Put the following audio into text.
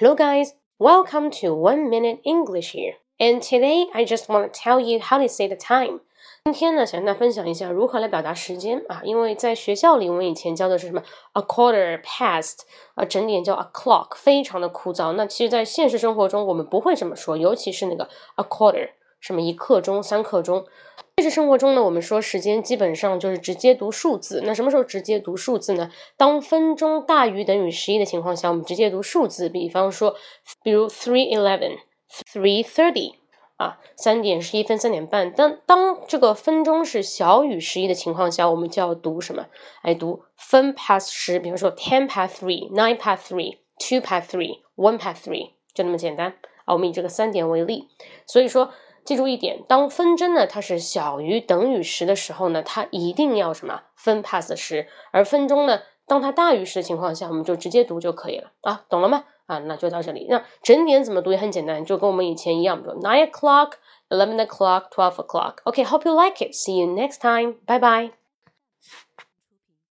Hello, guys. Welcome to One Minute English here. And today, I just want to tell you how to say the time. 今天呢，想跟大家分享一下如何来表达时间啊。因为在学校里，我们以前教的是什么？A quarter past 啊，整点叫 a clock，非常的枯燥。那其实，在现实生活中，我们不会这么说，尤其是那个 a quarter， 什么一刻钟、三刻钟。现实生活中呢，我们说时间基本上就是直接读数字。那什么时候直接读数字呢？当分钟大于等于十一的情况下，我们直接读数字。比方说，比如 three eleven，three thirty。啊，三点十一分，三点半。当当这个分钟是小于十一的情况下，我们就要读什么？来读分 past 十，比如说 ten past three，nine past three，two past three，one past three，就那么简单啊。我们以这个三点为例，所以说记住一点，当分针呢它是小于等于十的时候呢，它一定要什么分 past 十，而分钟呢，当它大于十的情况下，我们就直接读就可以了啊，懂了吗？啊，那就到这里。那整点怎么读也很简单，就跟我们以前一样，比如 nine o'clock, eleven o'clock, twelve o'clock。OK，hope you like it. See you next time. Bye bye.